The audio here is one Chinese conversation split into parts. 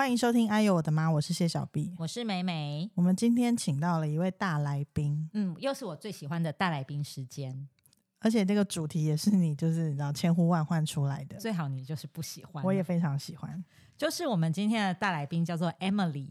欢迎收听《哎呦我的妈》，我是谢小碧。我是美美，我们今天请到了一位大来宾，嗯，又是我最喜欢的大来宾时间，而且这个主题也是你就是你知道千呼万唤出来的，最好你就是不喜欢。我也非常喜欢。就是我们今天的大来宾叫做 Emily，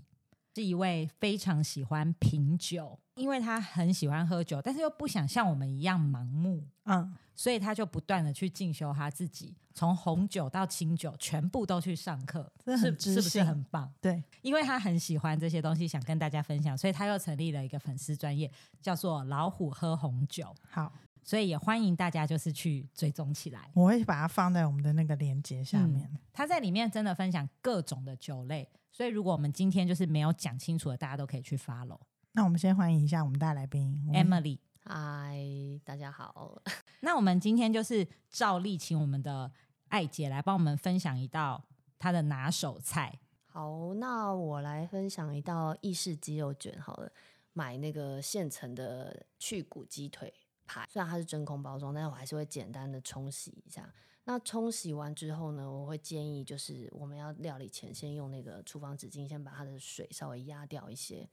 是一位非常喜欢品酒，因为他很喜欢喝酒，但是又不想像我们一样盲目，嗯，所以他就不断的去进修他自己，从红酒到清酒，全部都去上课，这是是不是很棒？对，因为他很喜欢这些东西，想跟大家分享，所以他又成立了一个粉丝专业，叫做“老虎喝红酒。好，”，所以也欢迎大家就是去追踪起来。我会把它放在我们的那个链接下面。他在里面真的分享各种的酒类，所以如果我们今天就是没有讲清楚的，大家都可以去 follow 那我们先欢迎一下我们大来宾 Emily。嗨，大家好。那我们今天就是照例请我们的艾姐来帮我们分享一道她的拿手菜。好，那我来分享一道意式鸡肉卷好了。买那个现成的去骨鸡腿排，虽然它是真空包装，但是我还是会简单的冲洗一下。那冲洗完之后呢，我会建议就是我们要料理前先用那个厨房纸巾先把它的水稍微压掉一些，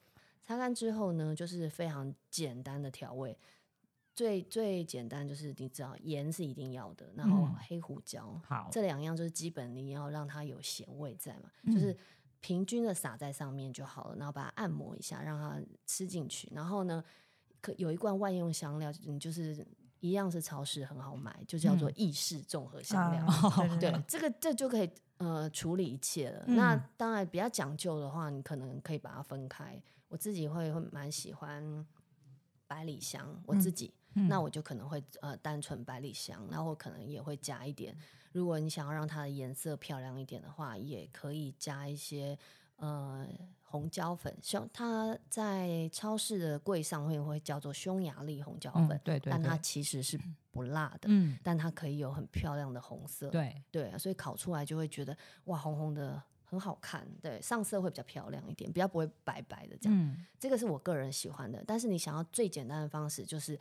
擦干之后呢，就是非常简单的调味。最最简单就是你知道盐是一定要的，然后嗯黑胡椒，好，这两样就是基本，你要让它有咸味在嘛，就是平均的撒在上面就好了，然后把它按摩一下，让它吃进去。然后呢，可有一罐万用香料，你就是一样是超市很好买，就叫做意式综合香料。对，这个这就可以呃处理一切了。嗯那当然比较讲究的话，你可能可以把它分开。我自己会会蛮喜欢百里香，我自己。那我就可能会呃单纯百里香，然后我可能也会加一点。如果你想要让它的颜色漂亮一点的话，也可以加一些呃红椒粉，像它在超市的柜上会会叫做匈牙利红椒粉，嗯，对对但它，其实是不辣的，嗯，但它可以有很漂亮的红色。对，对啊，所以烤出来就会觉得哇红红的。很好看，对，上色会比较漂亮一点，比较不会白白的这样。嗯，这个是我个人喜欢的，但是你想要最简单的方式，就是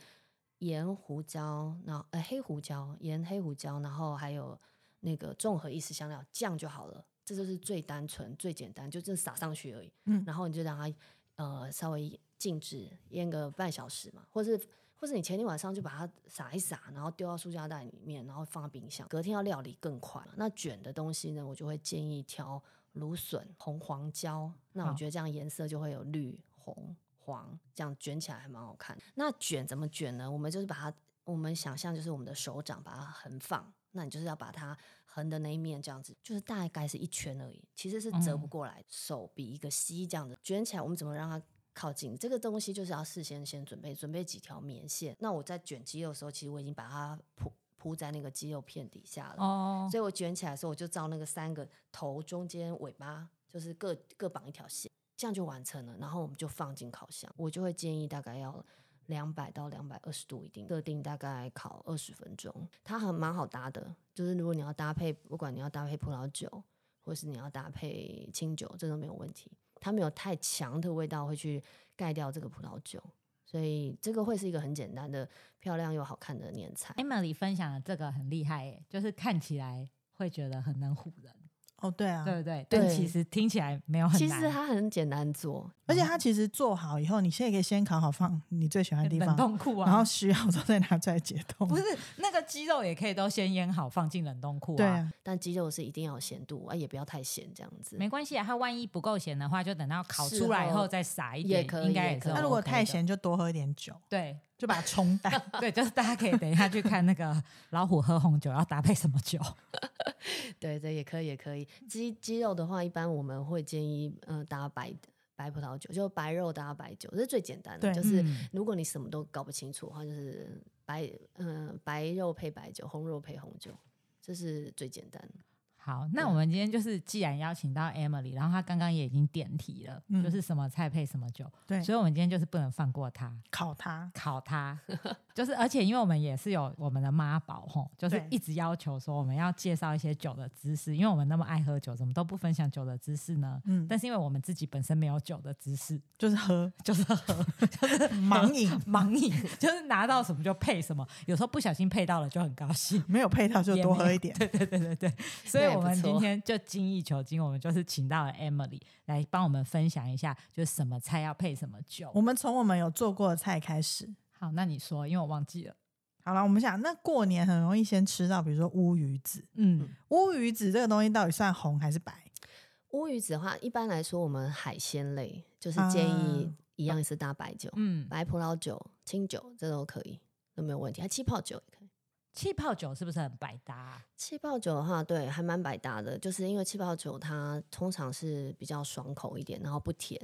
盐、胡椒，然后呃黑胡椒、盐、黑胡椒，然后还有那个综合意式香料酱就好了。这就是最单纯、最简单，就这撒上去而已。嗯然后你就让它呃稍微静置腌个半小时嘛，或是或是你前天晚上就把它撒一撒，然后丢到塑胶袋里面，然后放到冰箱，隔天要料理更快。那卷的东西呢，我就会建议挑芦笋、红黄椒，那我觉得这样颜色就会有绿、红、黄，这样卷起来还蛮好看。那卷怎么卷呢？我们就是把它，我们想象就是我们的手掌把它横放，那你就是要把它横的那一面这样子，就是大概是一圈而已，其实是折不过来，手比一个 C 这样子卷起来，我们怎么让它？靠近这个东西就是要事先先准备，准备几条棉线。那我在卷鸡肉的时候，其实我已经把它铺铺在那个鸡肉片底下了。哦，所以我卷起来的时候，我就照那个三个头中间尾巴，就是各各绑一条线，这样就完成了。然后我们就放进烤箱，我就会建议大概要两百到两百二十度，一定设定大概烤二十分钟。它很蛮好搭的，就是如果你要搭配，不管你要搭配葡萄酒，或是你要搭配清酒，这都没有问题。它没有太强的味道会去盖掉这个葡萄酒，所以这个会是一个很简单的、漂亮又好看的年菜。Emily 分享的这个很厉害诶，就是看起来会觉得很能唬人，哦，对啊，对不对？对但其实听起来没有很其难。实它很简单做，而且它其实做好以后，你现在可以先烤好放你最喜欢的地方冷方，冻库啊，然后需要之后再拿出来解冻。不是那个鸡肉也可以都先腌好放进冷冻库啊。对啊，但鸡肉是一定要有咸度啊，也不要太咸，这样子。没关系啊，它万一不够咸的话，就等到烤出来以后后再撒一点，也可以应该也可以。那如果太咸，就多喝一点酒，对就把它冲淡。对，就是大家可以等一下去看那个老虎喝红酒要搭配什么酒。对 对，也可以，也可以。鸡鸡肉的话，一般我们会建议，嗯、搭白白葡萄酒，就白肉搭白酒，这是最简单的。就是嗯如果你什么都搞不清楚的话，就是白嗯、白肉配白酒，红肉配红酒，这是最简单的。好，那我们今天就是既然邀请到 Emily，然后她刚刚也已经点题了，嗯就是什么菜配什么酒，对，所以我们今天就是不能放过她。考她。考她，就是而且因为我们也是有我们的妈宝吼，就是一直要求说我们要介绍一些酒的知识，因为我们那么爱喝酒，怎么都不分享酒的知识呢？嗯，但是因为我们自己本身没有酒的知识，就是喝就是喝，就是 盲饮，盲饮，就是拿到什么就配什么，有时候不小心配到了就很高兴。没有配到就多喝一点。对对对对对，所以我我们今天就精益求精，我们就是请到了 Emily 来帮我们分享一下，就是什么菜要配什么酒我。们从我们有做过的菜开始。好，那你说，因为我忘记了。好了，我们想，那过年很容易先吃到，比如说乌鱼子。嗯，乌鱼子这个东西到底算红还是白？乌鱼子的话，一般来说我们海鲜类就是建议啊一样是搭白酒，嗯，白葡萄酒、清酒这都可以，都没有问题。还气泡酒也可以。气泡酒是不是很百搭啊、气泡酒的话，对，还蛮百搭的，就是因为气泡酒它通常是比较爽口一点，然后不甜，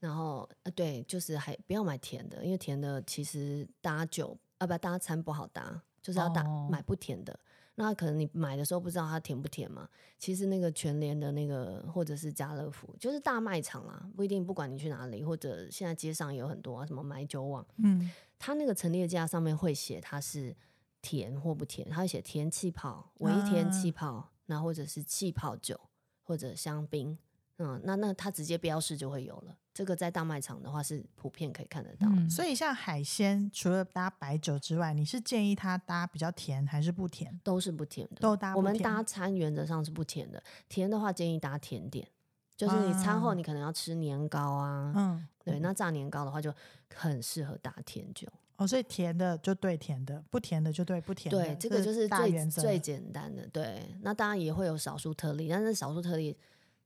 然后呃，对，就是还不要买甜的，因为甜的其实搭酒啊不搭餐不好搭，就是要搭、哦买不甜的。那可能你买的时候不知道它甜不甜嘛？其实那个全联的那个或者是家乐福，就是大卖场啦，不一定，不管你去哪里，或者现在街上也有很多啊，什么买酒网，嗯，它那个陈列架上面会写它是甜或不甜，它会写甜气泡、微甜啊气泡，那、或者是气泡酒或者香槟，嗯，那那它直接标示就会有了。这个在大卖场的话是普遍可以看得到。嗯，所以像海鲜，除了搭白酒之外，你是建议它搭比较甜还是不甜？都是不甜的，都搭我们搭餐原则上是不甜的，甜的话建议搭甜点，就是你餐后啊你可能要吃年糕啊，嗯，对，那炸年糕的话就很适合搭甜酒。哦，所以甜的就对甜的，不甜的就对不甜的。对，这个就是最。最简单的。对，那当然也会有少数特例，但是少数特例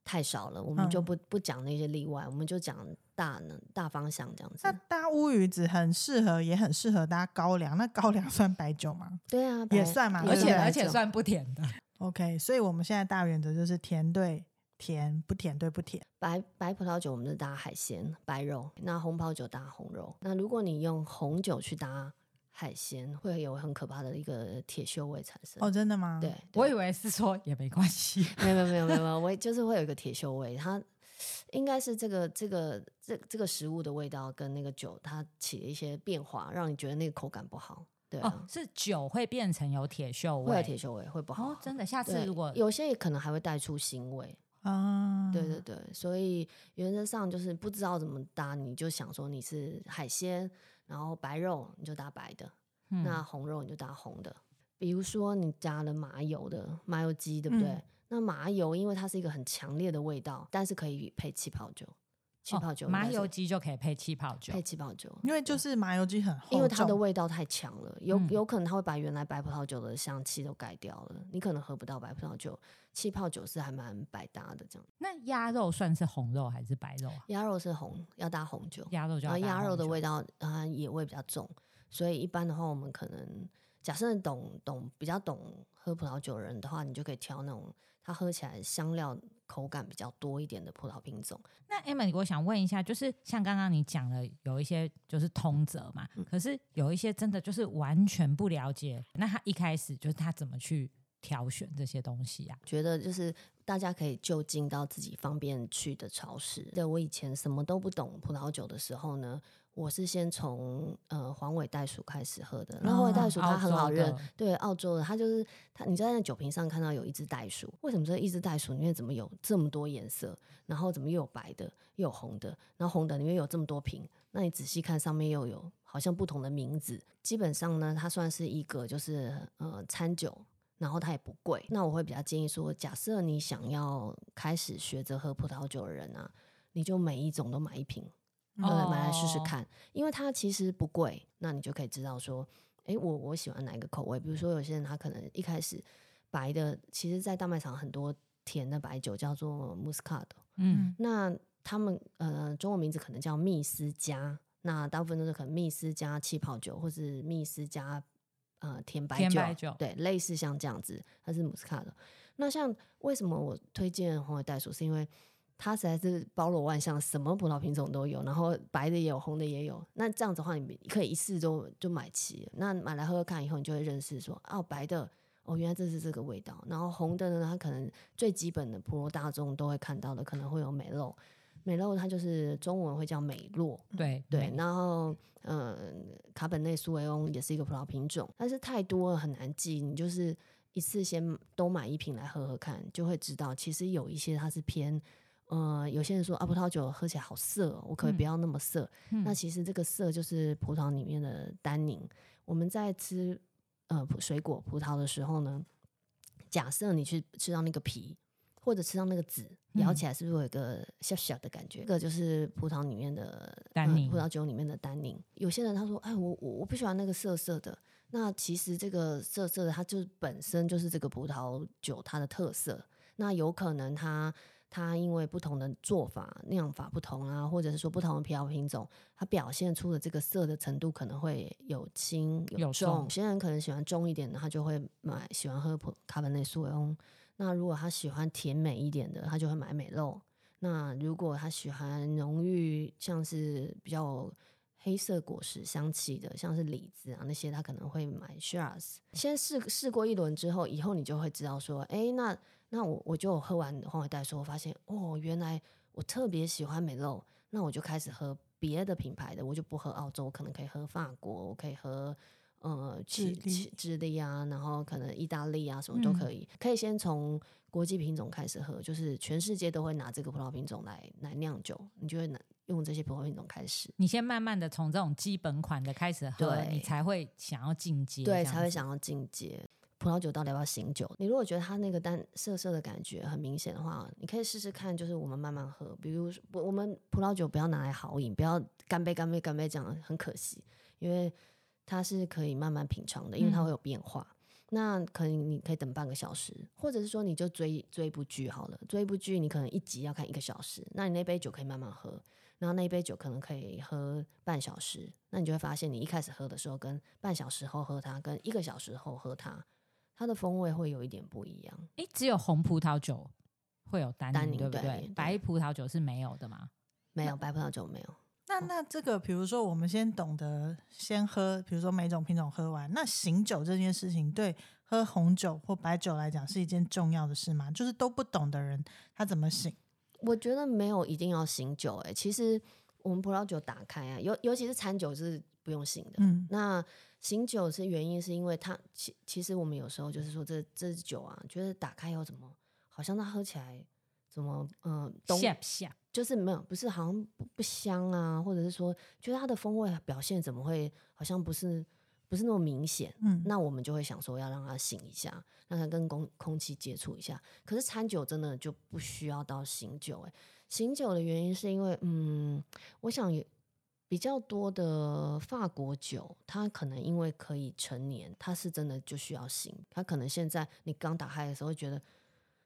太少了，我们就嗯不、不讲那些例外，我们就讲大呢大方向这样子那子。搭乌鱼子很适合，也很适合搭高粱。那高粱 算白酒吗对啊，也算嘛而且而且算不甜的。？OK，所以我们现在大原则就是甜对甜，不甜对不甜。白白葡萄酒，我们是搭海鲜白肉，那红葡萄酒搭红肉。那如果你用红酒去搭海鲜，会有很可怕的一个铁锈味产生。哦，真的吗？对，我以为是说也没关系。没有没有没有没有我就是会有一个铁锈味，它应该是这个这个这这个食物的味道跟那个酒它起了一些变化，让你觉得那个口感不好。对啊，哦，是酒会变成有铁锈味，会有铁锈味，会不好。哦，真的。下次如果有些也可能还会带出腥味，啊，对对对，所以原则上就是不知道怎么搭，你就想说你是海鲜，然后白肉你就搭白的，嗯那红肉你就搭红的。比如说你加了麻油的麻油鸡，对不对？嗯那麻油因为它是一个很强烈的味道，但是可以配气泡酒，气泡酒哦、麻油鸡就可以配气泡酒配。气泡酒，因为就是麻油鸡很厚，因为它的味道太强了，有、嗯有可能它会把原来白葡萄酒的香气都盖掉了，你可能喝不到白葡萄酒。气泡酒是还蛮百搭的，这样。那鸭肉算是红肉还是白肉啊？鸭肉是红，要搭红酒，鸭肉就然后鸭肉的味道啊野味比较重，所以一般的话，我们可能假设懂懂比较懂喝葡萄酒的人的话，你就可以挑那种它喝起来香料口感比较多一点的葡萄品种。那 Emily，我想问一下，就是像刚刚你讲了，有一些就是通则嘛，嗯可是有一些真的就是完全不了解，那他一开始就是他怎么去挑选这些东西啊？觉得就是大家可以就近到自己方便去的超市。对我以前什么都不懂葡萄酒的时候呢，我是先从呃黄尾袋鼠开始喝的。那黄尾袋鼠它很好认，澳对，澳洲的，它就是它，你就在那酒瓶上看到有一只袋鼠，为什么这一只袋鼠里面怎么有这么多颜色？然后怎么又有白的，又有红的，然后红的里面有这么多瓶？那你仔细看上面又有好像不同的名字。基本上呢，它算是一个就是呃餐酒，然后它也不贵。那我会比较建议说，假设你想要开始学着喝葡萄酒的人啊，你就每一种都买一瓶，嗯对，买来试试哦。看，因为它其实不贵，那你就可以知道说，诶，我我喜欢哪一个口味。比如说有些人他可能一开始白的，其实在大卖场很多甜的白酒叫做 Muscat，嗯，那他们呃中文名字可能叫密斯加，那大部分都是可能密斯加气泡酒，或是密斯加呃甜白酒，白酒。对，类似像这样子，它是姆斯卡的。那像为什么我推荐红尾袋鼠，是因为它实在是包罗万象，什么葡萄品种都有，然后白的也有，红的也有。那这样子的话，你可以一次就就买齐。那买来喝喝看以后，你就会认识说，哦，白的哦，原来这是这个味道。然后红的呢，它可能最基本的普罗大众都会看到的，可能会有美露。美露它就是中文会叫美洛，对对，没然后嗯，卡本内苏维翁也是一个葡萄品种，但是太多了很难记，你就是一次先都买一瓶来喝喝看，就会知道其实有一些它是偏。呃，有些人说啊，葡萄酒喝起来好涩哦、我可以不要那么涩？嗯那其实这个涩就是葡萄里面的单宁。我们在吃呃水果葡萄的时候呢，假设你去吃到那个皮，或者吃到那个籽，咬嗯起来是不是有一个小小的感觉？这个就是葡萄里面的单宁呃葡萄酒里面的单宁。有些人他说：“哎，我我我不喜欢那个涩涩的。”那其实这个涩涩的，它就本身就是这个葡萄酒它的特色。那有可能它它因为不同的做法、酿法不同啊，或者是说不同的葡萄品种，它表现出的这个色的程度可能会有轻有重。重有些人可能喜欢重一点的，他就会买喜欢喝普卡本内苏维翁。那如果他喜欢甜美一点的，他就会买美露。那如果他喜欢浓郁，像是比较黑色果实香气的，像是李子啊那些，他可能会买 Shiraz。先试试过一轮之后，以后你就会知道说，哎，那那我我就喝完黄尾袋说，我发现哦，原来我特别喜欢美露，那我就开始喝别的品牌的，我就不喝澳洲，我可能可以喝法国，我可以喝。呃，智智利啊，然后可能意大利啊，什么都可以。可以先从国际品种开始喝，就是全世界都会拿这个葡萄品种来来酿酒，你就会拿用这些葡萄品种开始，你先慢慢的从这种基本款的开始喝，你才会想要进阶，对，才会想要进阶。葡萄酒到底要不要醒酒？你如果觉得它那个淡涩涩的感觉很明显的话，你可以试试看，就是我们慢慢喝。比如说我我们葡萄酒不要拿来豪饮，不要干杯干杯干杯这样，很可惜，因为它是可以慢慢品尝的，因为它嗯会有变化。那可能你可以等半个小时，或者是说你就追追一部剧好了。追一部剧，你可能一集要看一个小时，那你那杯酒可以慢慢喝，然后那一杯酒可能可以喝半小时。那你就会发现，你一开始喝的时候跟半小时后喝它，跟一个小时后喝它，它的风味会有一点不一样。诶，只有红葡萄酒会有单宁，单宁对不对？白葡萄酒是没有的嘛？没有白葡萄酒没有，那那这个，比如说我们先懂得先喝，比如说每种品种喝完，那醒酒这件事情对喝红酒或白酒来讲是一件重要的事吗？就是都不懂的人，他怎么醒？我觉得没有一定要醒酒、欸。其实我们葡萄酒打开啊，尤尤其是餐酒是不用醒的。嗯，那醒酒是原因，是因为它其其实我们有时候就是说这这酒啊，觉得打开以后怎么好像它喝起来怎么嗯？就是没有不是好像不不香啊，或者是说觉得它的风味表现怎么会好像不是不是那么明显。嗯那我们就会想说要让它醒一下，让它跟空空气接触一下。可是餐酒真的就不需要到醒酒、欸，醒酒的原因是因为，嗯，我想也比较多的法国酒，它可能因为可以陈年，它是真的就需要醒。它可能现在你刚打开的时候会觉得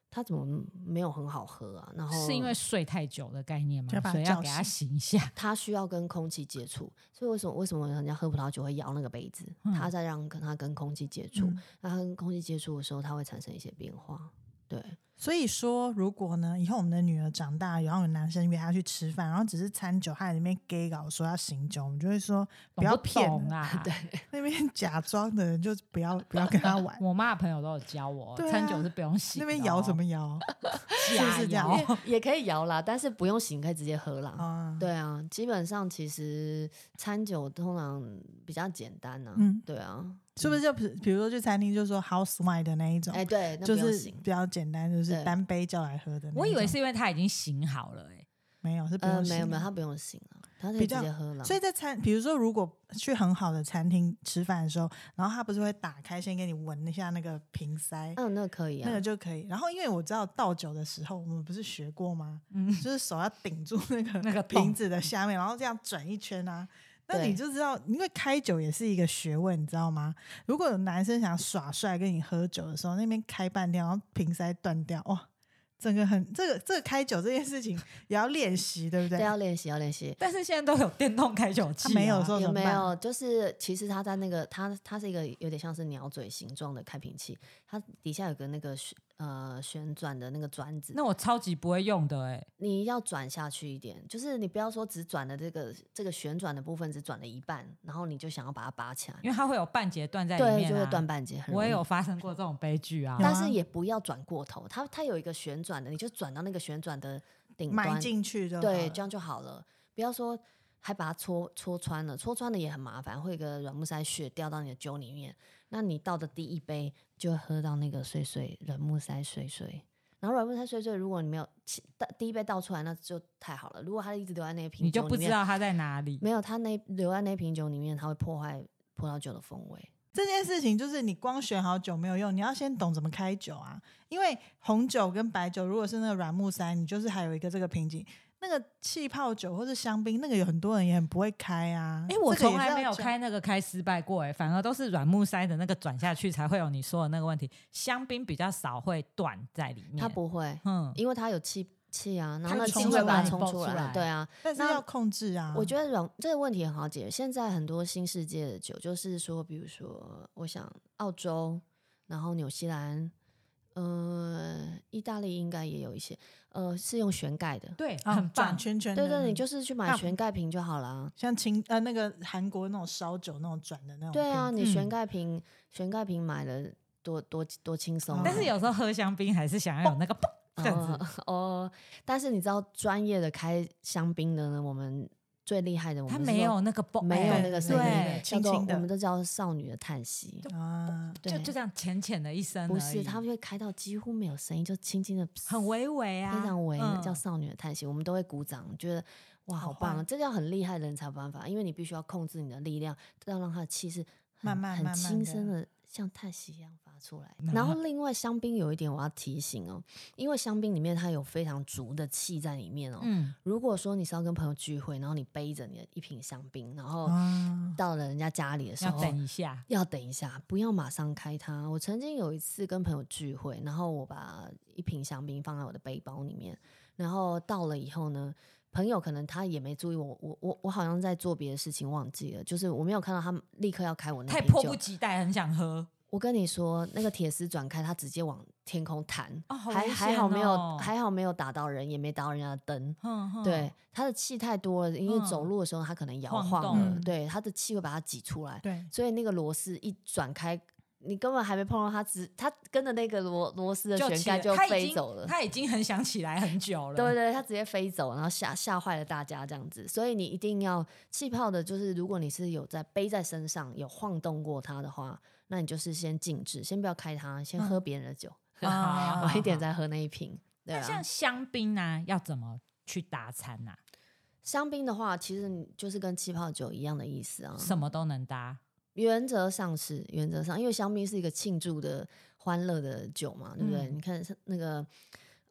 它怎么没有很好喝啊？然后是因为睡太久的概念吗就？把它所以要给它醒醒一下。它需要跟空气接触，所以为什么为什么人家喝葡萄酒会摇那个杯子？嗯它在让跟它跟空气接触，它跟空气接触的时候，它会产生一些变化。对，所以说，如果呢，以后我们的女儿长大，然后有男生约她去吃饭，然后只是餐酒，她在里面 gay 搞说要醒酒，我们就会说不要懂骗啊！对，那边假装的人就不要不要跟他玩。我妈的朋友都有教我，对啊餐酒是不用醒哦。那边摇什么摇 是不假是这样摇？也可以摇啦，但是不用醒，可以直接喝啦。啊？对啊，基本上其实餐酒通常比较简单呐、嗯对啊，是不是就比比如说去餐厅，就说 house wine 的那一种，哎、对，那就是。比较简单，就是单杯叫来喝的那。我以为是因为他已经醒好了、欸，没有，是不呃，用醒没有没有，的他不用醒了，他可以直接喝了。所以在餐，比如说如果去很好的餐厅吃饭的时候，然后他不是会打开，先给你闻一下那个瓶塞，嗯，那个可以啊。那个就可以。然后因为我知道倒酒的时候，我们不是学过吗？嗯，就是手要顶住那个那个瓶子的下面，然后这样转一圈啊。那你就知道，因为开酒也是一个学问，你知道吗？如果有男生想耍帅跟你喝酒的时候，那边开半天，然后瓶塞断掉，哇，整个很这个这个开酒这件事情也要练习，对不对？对，要练习，要练习。但是现在都有电动开酒器、没有说有怎么办？没有？就是其实它在那个它它是一个有点像是鸟嘴形状的开瓶器，它底下有个那个旋呃旋转的那个转子，那我超级不会用的、欸，你要转下去一点，就是你不要说只转了这个这个旋转的部分只转了一半，然后你就想要把它拔起来，因为它会有半截断在里对，面、啊，就会断半截。很容易我也有，发生过这种悲剧啊但是也不要转过头，它它有一个旋转的，你就转到那个旋转的顶埋端，进去就对，这样就好了。不要说还把它戳戳穿了，戳穿了也很麻烦，会有一个软木塞血掉到你的酒里面。那你倒的第一杯就喝到那个碎碎软木塞碎碎，然后软木塞碎碎，如果你没有起第一杯倒出来，那就太好了。如果它一直留在那个瓶你就不酒里面，知道它在哪里。没有它那留在那瓶酒里面，它会破坏葡萄酒的风味。这件事情就是你光选好酒没有用，你要先懂怎么开酒啊。因为红酒跟白酒，如果是那个软木塞，你就是还有一个这个瓶颈。那个气泡酒或者香槟，那个有很多人也很不会开啊。哎、我从来没有开那个开失败过、哎，反而都是软木塞的那个转下去才会有你说的那个问题。香槟比较少会断在里面，它，不会，嗯，因为它有气气啊，然后它那气会把它冲出来。对啊，那但是要控制啊。我觉得软这个问题很好解决。现在很多新世界的酒，就是说，比如说，我想澳洲，然后纽西兰，呃，意大利应该也有一些，呃，是用旋盖的。对，啊很棒。转圈圈的对对，种，你就是去买啊旋盖瓶就好了。像清呃那个韩国那种烧酒那种转的那种。对啊，你旋嗯盖瓶，旋盖瓶买了多多多轻松啊。但是有时候喝香槟还是想要有那个嘣这样子，哦哦，但是你知道专业的开香槟的呢，我们最厉害的，我们是说没有那个嘣，没有哎那个声音，对，轻轻的。叫做我们都叫少女的叹息。啊，对。就就这样浅浅的一声，不是，他们会开到几乎没有声音，就轻轻的，很微微啊，非常微，嗯。叫少女的叹息。我们都会鼓掌，觉得哇，好好棒这叫很厉害的人才有办法，因为你必须要控制你的力量，要让他的气是很慢慢很轻声的，像叹息一样发出来。然后另外香槟有一点我要提醒哦，因为香槟里面它有非常足的气在里面哦。嗯，如果说你是要跟朋友聚会，然后你背着你的一瓶香槟，然后啊，到了人家家里的时要候，等一下，要等一下，不要马上开它。我曾经有一次跟朋友聚会，然后我把一瓶香槟放在我的背包里面，然后到了以后呢，朋友可能他也没注意我，我我我好像在做别的事情忘记了，就是我没有看到他们立刻要开我那太迫不。及待，很想喝。我跟你说，那个铁丝转开，它直接往天空弹，还哦好危还好没有、还好没有打到人，也没打到人家的灯。对，它的气太多了，因为嗯走路的时候它可能摇晃晃了，动对，它的气会把它挤出来。对，所以那个螺丝一转开，你根本还没碰到它，只它跟着那个螺螺丝的旋盖就飞走了。它已经很想起来很久了。对对，它直接飞走，然后吓吓坏了大家这样子。所以你一定要气泡的，就是如果你是有在背在身上有晃动过它的话，那你就是先静置，先不要开它，先喝别人的酒，啊晚一点再喝那一瓶。对那像啊，香槟呢，要怎么去搭餐呐？香槟的话，其实就是跟气泡酒一样的意思啊。什么都能搭。原则上是原则上，因为香槟是一个庆祝的、欢乐的酒嘛，对不对？嗯你看那个。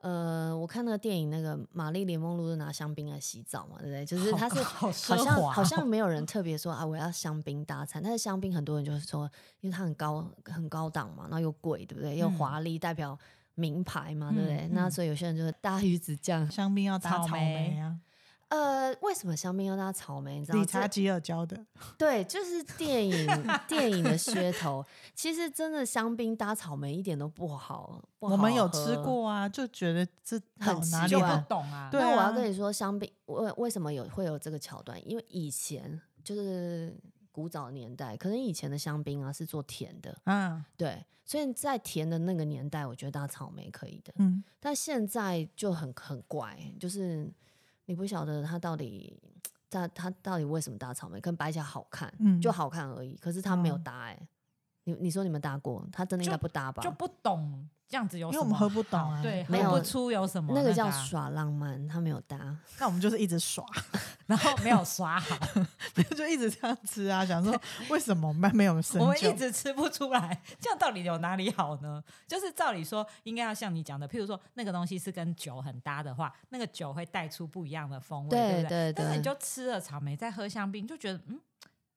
呃，我看那个电影，那个玛丽莲梦露是拿香槟来洗澡嘛，对不对？就是它是好像好像哦没有人特别说啊，我要香槟搭餐。但是香槟很多人就是说，因为它很高很高档嘛，然后又贵，对不对？又嗯华丽，代表名牌嘛，对不对？那所以有些人就是搭鱼子酱。香槟要搭草莓啊，呃，为什么香槟要搭草莓？你知道这理查吉尔教的，对，就是电影电影的噱头。其实真的香槟搭草莓一点都不好，不我们有吃。过啊，就觉得这很到哪里不懂啊。对那我要啊跟你说，香槟为为什么有会有这个桥段？因为以前就是古早年代，可能以前的香槟啊是做甜的，啊，对，所以在甜的那个年代，我觉得搭草莓可以的。嗯，但现在就很很怪，就是你不晓得他到底。他他到底为什么搭草莓？可能摆起来好看，嗯就好看而已。可是他没有嗯搭哎、你你说你们搭过，他真的应该不搭吧？就不懂这样子有什么，因为我们喝不懂啊对，没有喝不出有什么那个叫啊耍浪漫，他没有搭。那我们就是一直耍，然后没有刷好，就一直这样吃啊，想说为什么我们没有生我们酒一直吃不出来，这样到底有哪里好呢？就是照理说应该要像你讲的，譬如说那个东西是跟酒很搭的话，那个酒会带出不一样的风味，对不对对对但是你就吃了草莓再喝香槟，就觉得嗯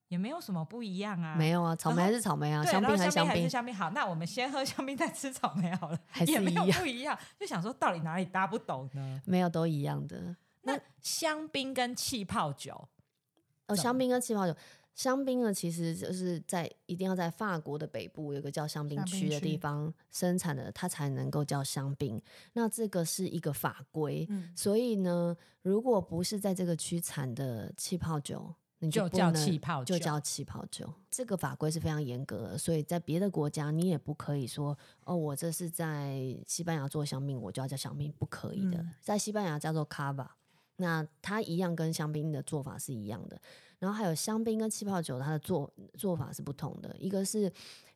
也没有什么不一样啊，没有啊，草莓还是草莓啊，香槟还是香槟，香槟好，那我们先喝香槟再吃草莓好了，还是也没有不一样，就想说到底哪里搭不懂呢？没有都一样的。那香槟跟气泡酒，哦，香槟跟气泡酒，香槟呢其实就是在一定要在法国的北部有个叫香槟香槟区的地方生产的，它才能够叫香槟。那这个是一个法规，嗯所以呢，如果不是在这个区产的气泡酒，你就叫气泡酒就叫气泡酒。这个法规是非常严格的，所以在别的国家你也不可以说哦，我这是在西班牙做香槟，我就要叫香槟，不可以的。嗯在西班牙叫做 cava，那它一样跟香槟的做法是一样的。然后还有香槟跟气泡酒，它的做做法是不同的。一个是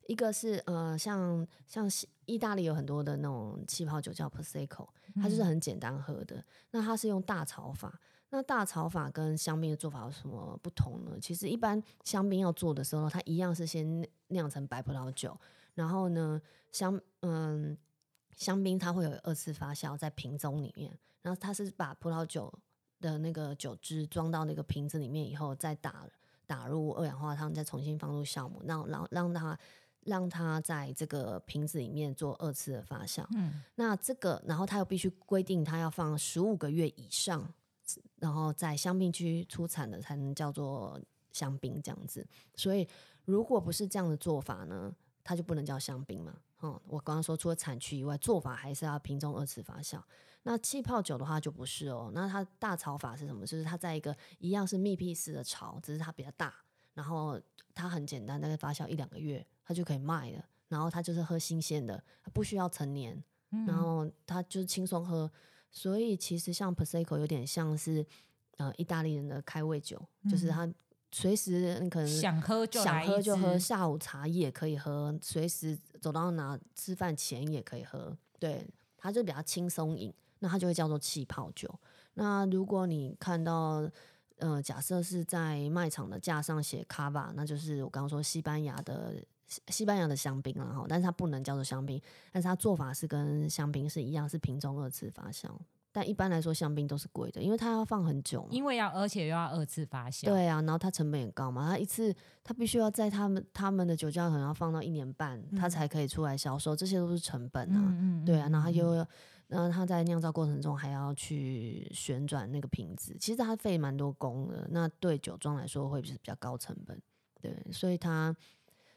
一个是呃，像像西意大利有很多的那种气泡酒叫 prosecco，它就是很简单喝的。那它是用大炒法。那大炒法跟香槟的做法有什么不同呢？其实一般香槟要做的时候，它一样是先酿成白葡萄酒，然后呢香嗯香槟它会有二次发酵在瓶中里面，然后它是把葡萄酒的那个酒汁装到那个瓶子里面以后，再打打入二氧化碳，再重新放入酵母，让让让它让它在这个瓶子里面做二次的发酵。嗯，那这个，然后它又必须规定它要放十五个月以上，然后在香槟区出产的才能叫做香槟这样子。所以如果不是这样的做法呢，它就不能叫香槟嘛。哦，我刚刚说除了产区以外，做法还是要瓶中二次发酵。那气泡酒的话就不是哦，那它大槽法是什么？就是它在一个一样是密闭式的槽，只是它比较大，然后它很简单，大概发酵一两个月，它就可以卖了。然后它就是喝新鲜的，它不需要陈年，然后它就是轻松喝。所以其实像 Prosecco 有点像是呃意大利人的开胃酒，就是它随时你可能想喝就想喝就喝，下午茶也可以喝，随时走到哪吃饭前也可以喝。对，它就比较轻松饮，那它就会叫做气泡酒。那如果你看到，呃，假设是在卖场的架上写 Cava，那就是我刚刚说西班牙的西西班牙的香槟然后，但是它不能叫做香槟，但是它做法是跟香槟是一样，是瓶中二次发酵。但一般来说，香槟都是贵的，因为它要放很久嘛。因为要而且又要二次发酵，对啊，然后它成本也高嘛，它一次它必须要在他们他们的酒窖可能要放到一年半，它才可以出来销售，这些都是成本啊。嗯，嗯对啊，然后又要，然后它在酿造过程中还要去旋转那个瓶子，其实它费蛮多工的。那对酒庄来说会是比较高成本，对，所以它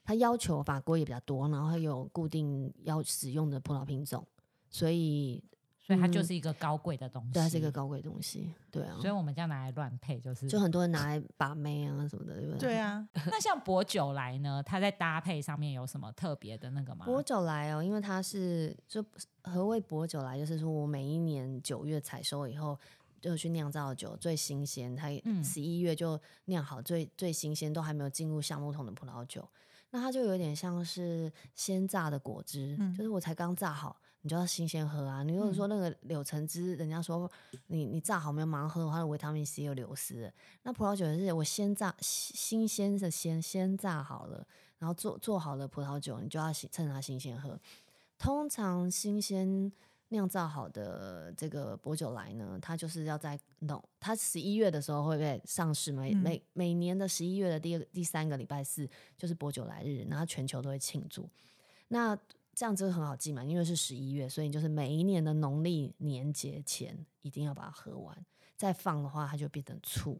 它要求法规也比较多，然后还有固定要使用的葡萄品种，所以所以它就是一个高贵的东西，对它是一个高贵东西，对啊，所以我们这样拿来乱配就是就很多人拿来把妹啊什么的，对不对？对啊，那像薄酒来呢，它在搭配上面有什么特别的那个吗？薄酒来哦，因为它是就何谓薄酒来，就是说我每一年九月采收以后就去酿造的酒最新鲜，它嗯十一月就酿好最最新鲜，都还没有进入橡木桶的葡萄酒，那它就有点像是鲜榨的果汁，嗯就是我才刚榨好。你就要新鲜喝啊！你如果说那个柳橙汁，人家说你你榨好没有马上喝的话，它的维他命 C 又流失了。那葡萄酒也是我先榨新新鲜的鲜先榨好了，然后做做好的葡萄酒，你就要趁它新鲜喝。通常新鲜酿造好的这个薄酒来呢，它就是要在农，它十一月的时候会被上市每、嗯每每年的十一月的第二第三个礼拜四就是薄酒来日，然后全球都会庆祝。那这样子很好记嘛，因为是十一月，所以你就是每一年的农历年节前一定要把它喝完，再放的话它就变成醋，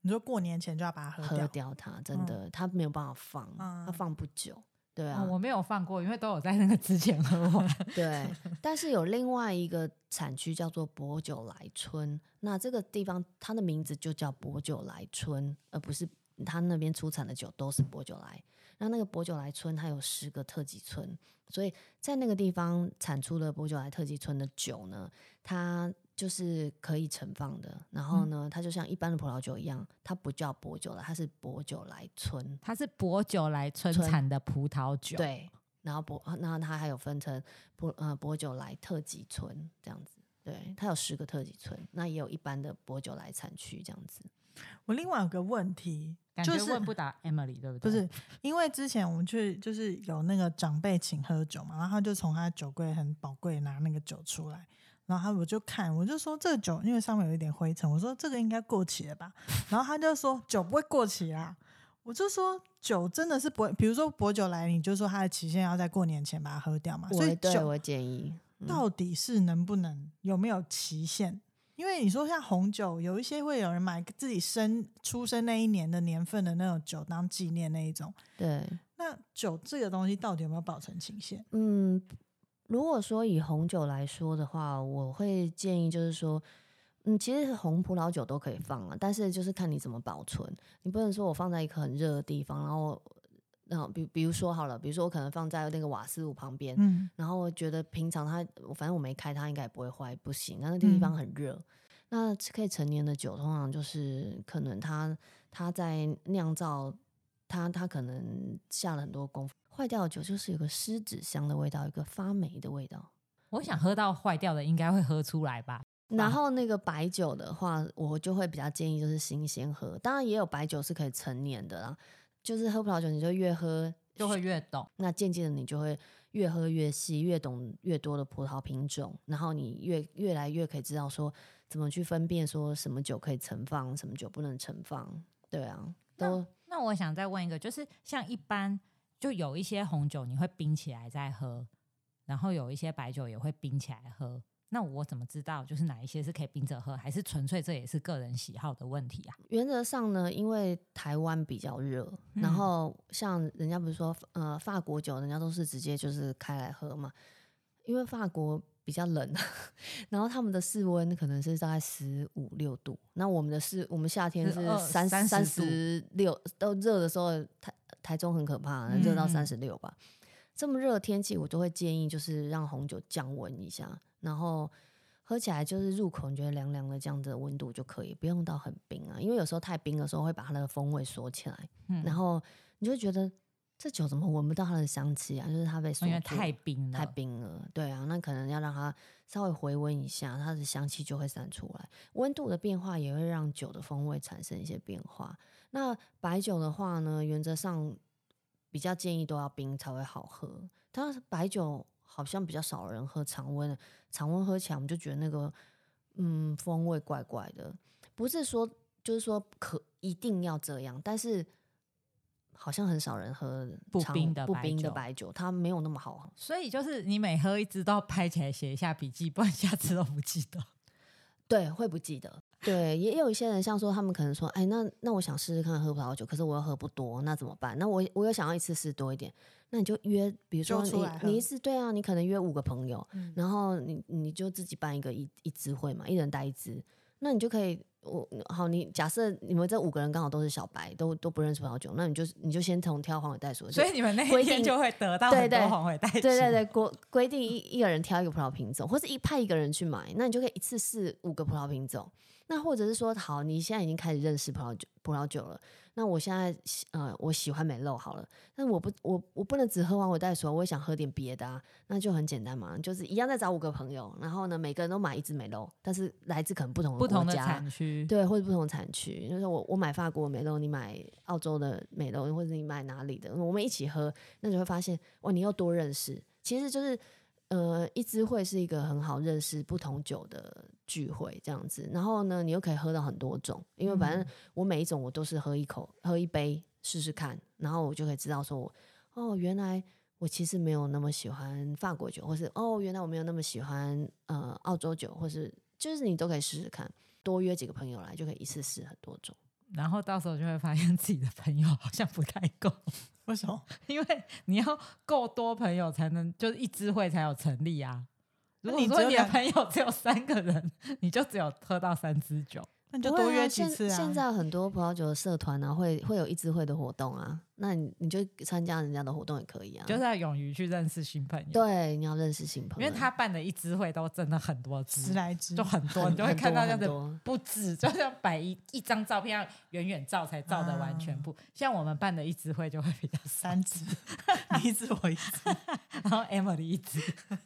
你说过年前就要把它喝喝掉，掉它，真的、它没有办法放，它嗯放不久。对啊，哦我没有放过，因为都有在那个之前喝完。对，但是有另外一个产区叫做薄酒来村，那这个地方它的名字就叫薄酒来村，而不是它那边出产的酒都是薄酒来。那那个薄酒来村它有十个特级村，所以在那个地方产出的薄酒来特级村的酒呢，它就是可以盛放的。然后呢，它就像一般的葡萄酒一样，它不叫薄酒了，它是薄酒来村。它是薄酒来村村产的葡萄酒，，对，然后薄，然后它还有分成薄呃薄酒来特级村这样子，对，它有十个特级村，那也有一般的薄酒来产区这样子。我另外有个问题，感就是觉问不答 Emily 对不对？不是因为之前我们去就是有那个长辈请喝酒嘛，然后他就从他酒柜很宝贵拿那个酒出来，然后他我就看，我就说这个酒因为上面有一点灰尘，我说这个应该过期了吧，然后他就说酒不会过期啦。我就说酒真的是不会，比如说薄酒来，你就说它的期限要在过年前把它喝掉嘛，所以酒对我建议，嗯到底是能不能有没有期限？因为你说像红酒，有一些会有人买自己生出生那一年的年份的那种酒当纪念那一种，对，那酒这个东西到底有没有保存期限？嗯，如果说以红酒来说的话，我会建议就是说。嗯，其实红葡萄酒都可以放啊，但是就是看你怎么保存。你不能说我放在一个很热的地方，然后，然后比比如说好了，比如说我可能放在那个瓦斯炉旁边，嗯，然后我觉得平常它，我反正我没开它，应该也不会坏，不行。那那地方嗯很热，那可以陈年的酒，通常就是可能它它在酿造，它它可能下了很多功夫。坏掉的酒就是有个湿纸香的味道，有个发霉的味道。我想喝到坏掉的，应该会喝出来吧？然后那个白酒的话，我就会比较建议就是新鲜喝，当然也有白酒是可以成年的啦。就是喝葡萄酒，你就越喝就会越懂。那渐渐的你就会越喝越细，越懂越多的葡萄品种，然后你越越来越可以知道说怎么去分辨说什么酒可以盛放，什么酒不能盛放。对啊，都那我想再问一个，就是像一般就有一些红酒你会冰起来再喝，然后有一些白酒也会冰起来喝。那我怎么知道就是哪一些是可以冰着喝，还是纯粹这也是个人喜好的问题啊？原则上呢，因为台湾比较热，然嗯后像人家不是说呃法国酒，人家都是直接就是开来喝嘛，因为法国比较冷，然后他们的室温可能是大概十五六度，那我们的室我们夏天是三30三十六，都热的时候台台中很可怕，热到三十六吧。这么热的天气，我都会建议就是让红酒降温一下，然后喝起来就是入口你觉得凉凉的这样子的温度就可以，不用到很冰啊，因为有时候太冰的时候会把它的风味锁起来，嗯然后你就会觉得这酒怎么闻不到它的香气啊？就是它被因为太冰了，太冰了，对啊，那可能要让它稍微回温一下，它的香气就会散出来。温度的变化也会让酒的风味产生一些变化。那白酒的话呢，原则上比较建议都要冰才会好喝。但是白酒好像比较少人喝常温的，常温喝起来我们就觉得那个嗯风味怪怪的，不是说就是说可一定要这样，但是。好像很少人喝不冰的不冰的白酒，它没有那么好喝。所以就是你每喝一支都要拍起来写一下笔记，不然下次都不记得。对，会不记得。对，也有一些人像说，他们可能说，哎，那那我想试试看喝葡萄酒，可是我又喝不多，那怎么办？那我我又想要一次试多一点，那你就约，比如说你你一次对啊，你可能约五个朋友，嗯然后你你就自己办一个一一支会嘛，一人带一支，那你就可以。我好，你假设你们这五个人刚好都是小白，都都不认识葡萄酒，那你就你就先从挑黄尾袋鼠，所以你们那一天就会得到很多对黄尾袋鼠。对对对，规规定一一个人挑一个葡萄品种，或者一派一个人去买，那你就可以一次试五个葡萄品种。那或者是说，好，你现在已经开始认识葡萄酒葡萄酒了，那我现在喜呃我喜欢美露好了，但我不我我不能只喝完我袋鼠啊，我也想喝点别的啊，那就很简单嘛，就是一样再找五个朋友，然后呢每个人都买一支美露，但是来自可能不同的不同家产区，对，或者不同产区，就是我我买法国美露，你买澳洲的美露，或者你买哪里的，我们一起喝，那你会发现哇，你又多认识。其实就是呃，一支会是一个很好认识不同酒的聚会这样子。然后呢，你又可以喝到很多种，因为反正我每一种我都是喝一口、喝一杯试试看，然后我就可以知道说我哦，原来。我其实没有那么喜欢法国酒，或是哦，原来我没有那么喜欢呃澳洲酒，或是就是你都可以试试看。多约几个朋友来，就可以一次试很多种。然后到时候就会发现自己的朋友好像不太够，为什么？因为你要够多朋友才能，就是一支会才有成立啊。如果你的朋友只有三个人，你就只有喝到三支酒。那你就多约几次啊。现在很多葡萄酒的社团啊，会会有一支会的活动啊，那你你就参加人家的活动也可以啊。就是要勇于去认识新朋友。，对，你要认识新朋友，因为他办的一支会都真的很多支十，来支就很多，你就会看到这样子不止，就像摆一一张照片，要远远照才照得完全部。像我们办的一支会就会比较，三支，你一支我一支。然后 Emily 一支，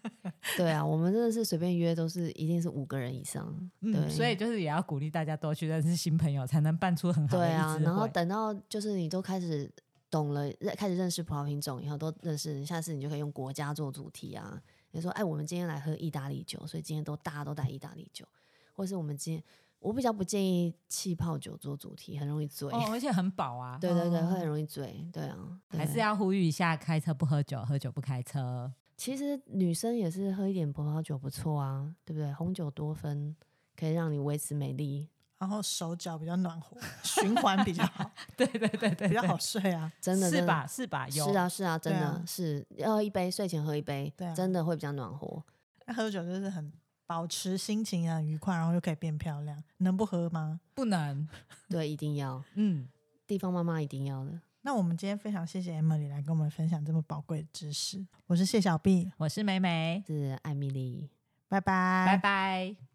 对啊，我们真的是随便约都是一定是五个人以上，对，嗯，所以就是也要鼓励大家多去认识新朋友，才能办出很好的对啊，然后。等到就是你都开始懂了，认开始认识葡萄品种以后，都认识，下次你就可以用国家做主题啊。你说，哎，我们今天来喝意大利酒，所以今天都大家都带意大利酒，或是我们今天我比较不建议气泡酒做主题，很容易醉。哦，而且很饱啊，对对对，哦会很容易醉。对啊，对还是要呼吁一下：开车不喝酒，喝酒不开车。其实女生也是喝一点葡萄酒不错啊，对不对？红酒多酚可以让你维持美丽，然后手脚比较暖和，循环比较好，对对对对，对比较好睡啊。真的是吧？是吧？有是啊是啊，真的、啊是要喝一杯，睡前喝一杯，对啊真的会比较暖和。那喝酒就是很保持心情很愉快，然后又可以变漂亮，能不喝吗？不能，对，一定要 嗯，地方妈妈一定要的。那我们今天非常谢谢 Emily 来跟我们分享这么宝贵的知识。我是谢小碧，我是美美，是艾米丽。拜拜，拜拜。